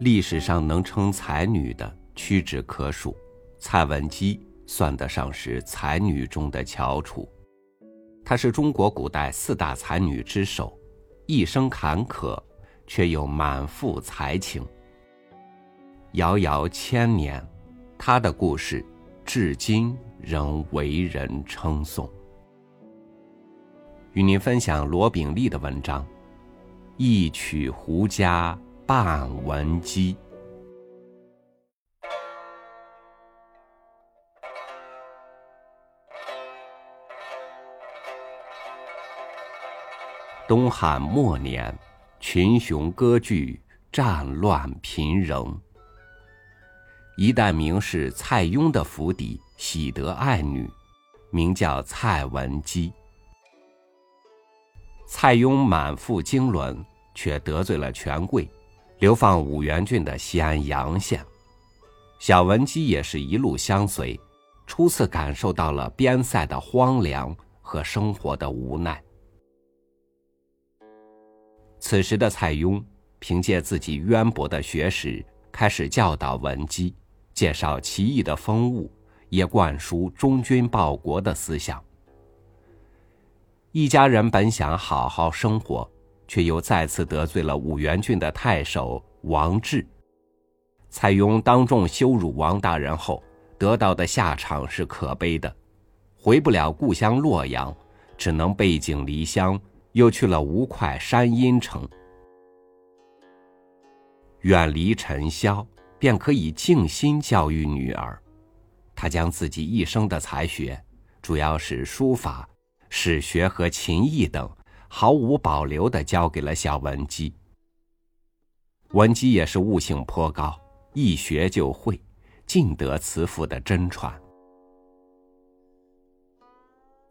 历史上能称才女的屈指可数，蔡文姬算得上是才女中的翘楚。她是中国古代四大才女之首，一生坎坷，却又满腹才情。遥遥千年，她的故事至今仍为人称颂。与您分享罗炳立的文章《一曲胡笳半文姬》。东汉末年，群雄割据，战乱频仍。一代名士蔡邕的府邸喜得爱女，名叫蔡文姬。蔡邕满腹经纶，却得罪了权贵，流放五原郡的西安阳县。小文姬也是一路相随，初次感受到了边塞的荒凉和生活的无奈。此时的蔡邕凭借自己渊博的学识，开始教导文姬，介绍奇异的风物，也灌输忠君报国的思想。一家人本想好好生活，却又再次得罪了五原郡的太守王志。蔡邕当众羞辱王大人后，得到的下场是可悲的，回不了故乡洛阳，只能背井离乡。又去了吴会山阴城，远离尘嚣，便可以静心教育女儿。他将自己一生的才学，主要是书法、史学和琴艺等，毫无保留的交给了小文姬。文姬也是悟性颇高，一学就会，尽得慈父的真传。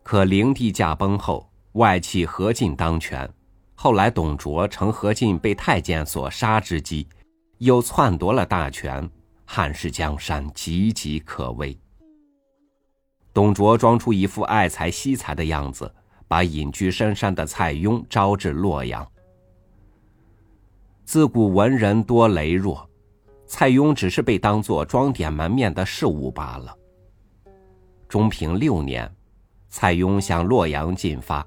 可灵帝驾崩后。外戚何进当权，后来董卓乘何进被太监所杀之机，又篡夺了大权，汉室江山岌岌可危。董卓装出一副爱才惜才的样子，把隐居深山的蔡邕招至洛阳。自古文人多羸弱，蔡邕只是被当作装点门面的事物罢了。中平六年，蔡邕向洛阳进发。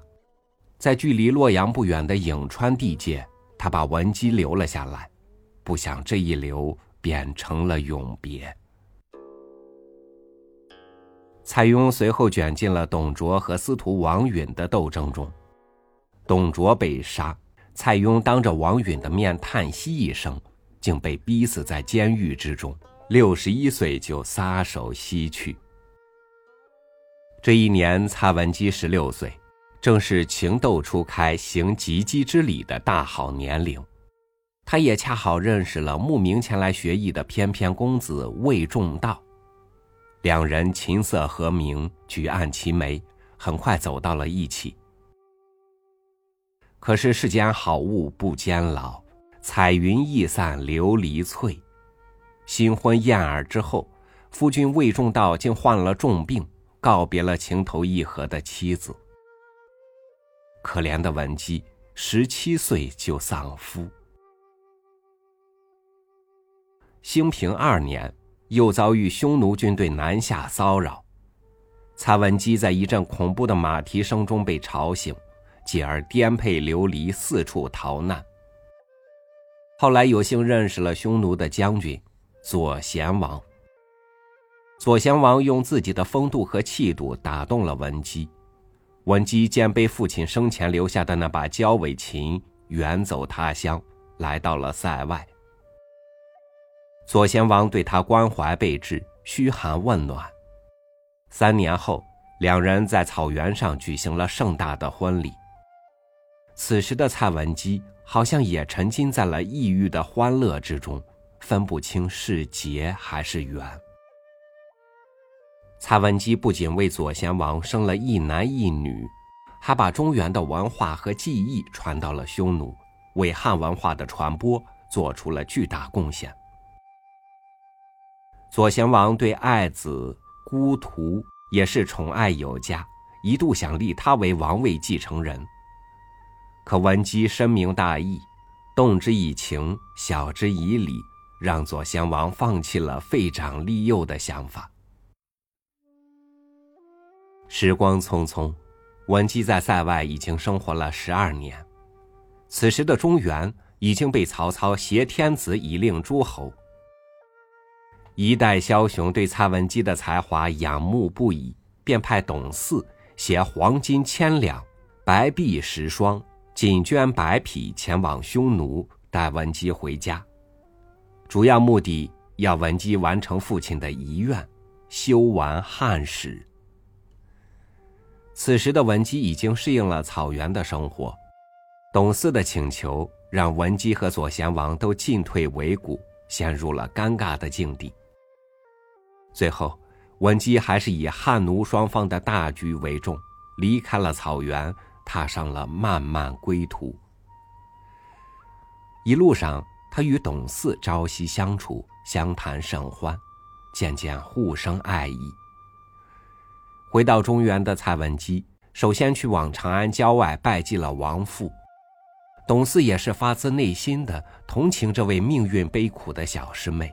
在距离洛阳不远的颍川地界，他把文姬留了下来，不想这一留便成了永别。蔡邕随后卷进了董卓和司徒王允的斗争中，董卓被杀，蔡邕当着王允的面叹息一声，竟被逼死在监狱之中，六十一岁就撒手西去。这一年，蔡文姬十六岁。正是情窦初开、行及笄之礼的大好年龄，他也恰好认识了慕名前来学艺的翩翩公子魏仲道，两人琴瑟和鸣，举案齐眉，很快走到了一起。可是世间好物不坚牢，彩云易散琉璃脆。新婚燕尔之后，夫君魏仲道竟患了重病，告别了情投意合的妻子。可怜的文姬，十七岁就丧夫。兴平二年，又遭遇匈奴军队南下骚扰，蔡文姬在一阵恐怖的马蹄声中被吵醒，继而颠沛流离，四处逃难。后来有幸认识了匈奴的将军左贤王。左贤王用自己的风度和气度打动了文姬。文姬肩背父亲生前留下的那把交尾琴，远走他乡，来到了塞外。左贤王对他关怀备至，嘘寒问暖。三年后，两人在草原上举行了盛大的婚礼。此时的蔡文姬好像也沉浸在了异域的欢乐之中，分不清是劫还是缘。蔡文姬不仅为左贤王生了一男一女，还把中原的文化和技艺传到了匈奴，为汉文化的传播做出了巨大贡献。左贤王对爱子孤图也是宠爱有加，一度想立他为王位继承人。可文姬深明大义，动之以情，晓之以理，让左贤王放弃了废长立幼的想法。时光匆匆，文姬在塞外已经生活了十二年。此时的中原已经被曹操挟天子以令诸侯。一代枭雄对蔡文姬的才华仰慕不已，便派董祀携黄金千两、白璧十双、锦绢百匹前往匈奴，带文姬回家。主要目的要文姬完成父亲的遗愿，修完汉史。此时的文姬已经适应了草原的生活，董祀的请求让文姬和左贤王都进退维谷，陷入了尴尬的境地。最后，文姬还是以汉奴双方的大局为重，离开了草原，踏上了漫漫归途。一路上，他与董嗣朝夕相处，相谈甚欢，渐渐互生爱意。回到中原的蔡文姬，首先去往长安郊外拜祭了亡父。董嗣也是发自内心的同情这位命运悲苦的小师妹。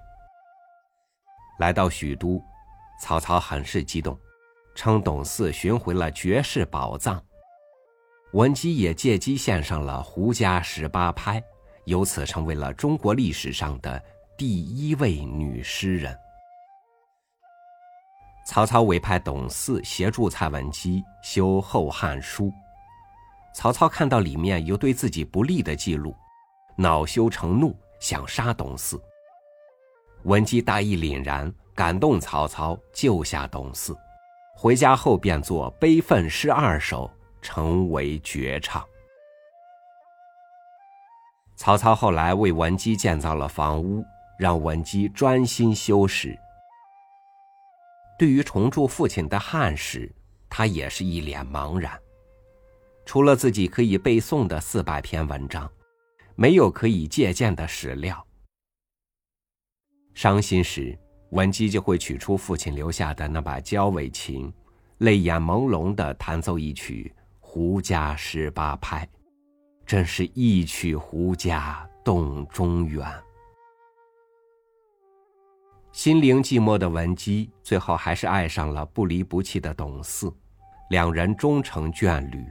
来到许都，曹操很是激动，称董祀寻回了绝世宝藏。文姬也借机献上了胡笳十八拍，由此成为了中国历史上的第一位女诗人。曹操委派董祀协助蔡文姬修《后汉书》，曹操看到里面有对自己不利的记录，恼羞成怒，想杀董祀。文姬大义凛然，感动曹操，救下董祀。回家后便作《悲愤诗二首》，成为绝唱。曹操后来为文姬建造了房屋，让文姬专心修史。对于重铸父亲的汉史，他也是一脸茫然。除了自己可以背诵的四百篇文章，没有可以借鉴的史料。伤心时，文姬就会取出父亲留下的那把焦尾琴，泪眼朦胧的弹奏一曲《胡笳十八拍》，真是一曲胡笳动中原。心灵寂寞的文姬，最后还是爱上了不离不弃的董四，两人终成眷侣。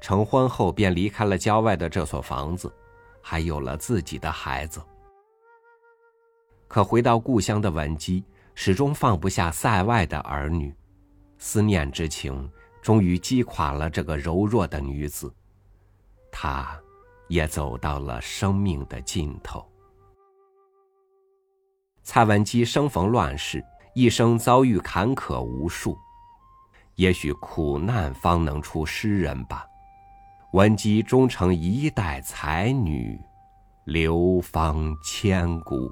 成婚后，便离开了郊外的这所房子，还有了自己的孩子。可回到故乡的文姬始终放不下塞外的儿女，思念之情终于击垮了这个柔弱的女子，她也走到了生命的尽头。蔡文姬生逢乱世，一生遭遇坎坷无数，也许苦难方能出诗人吧。文姬终成一代才女，流芳千古。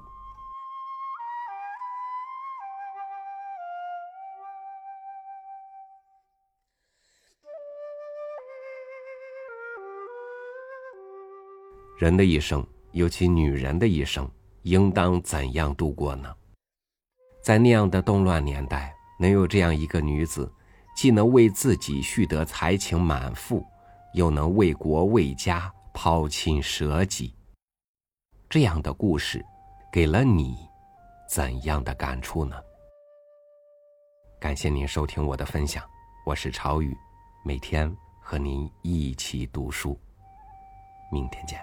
人的一生，尤其女人的一生，应当怎样度过呢？在那样的动乱年代，能有这样一个女子，既能为自己蓄得才情满腹，又能为国为家抛亲舍己，这样的故事，给了你怎样的感触呢？感谢您收听我的分享，我是朝雨，每天和您一起读书，明天见。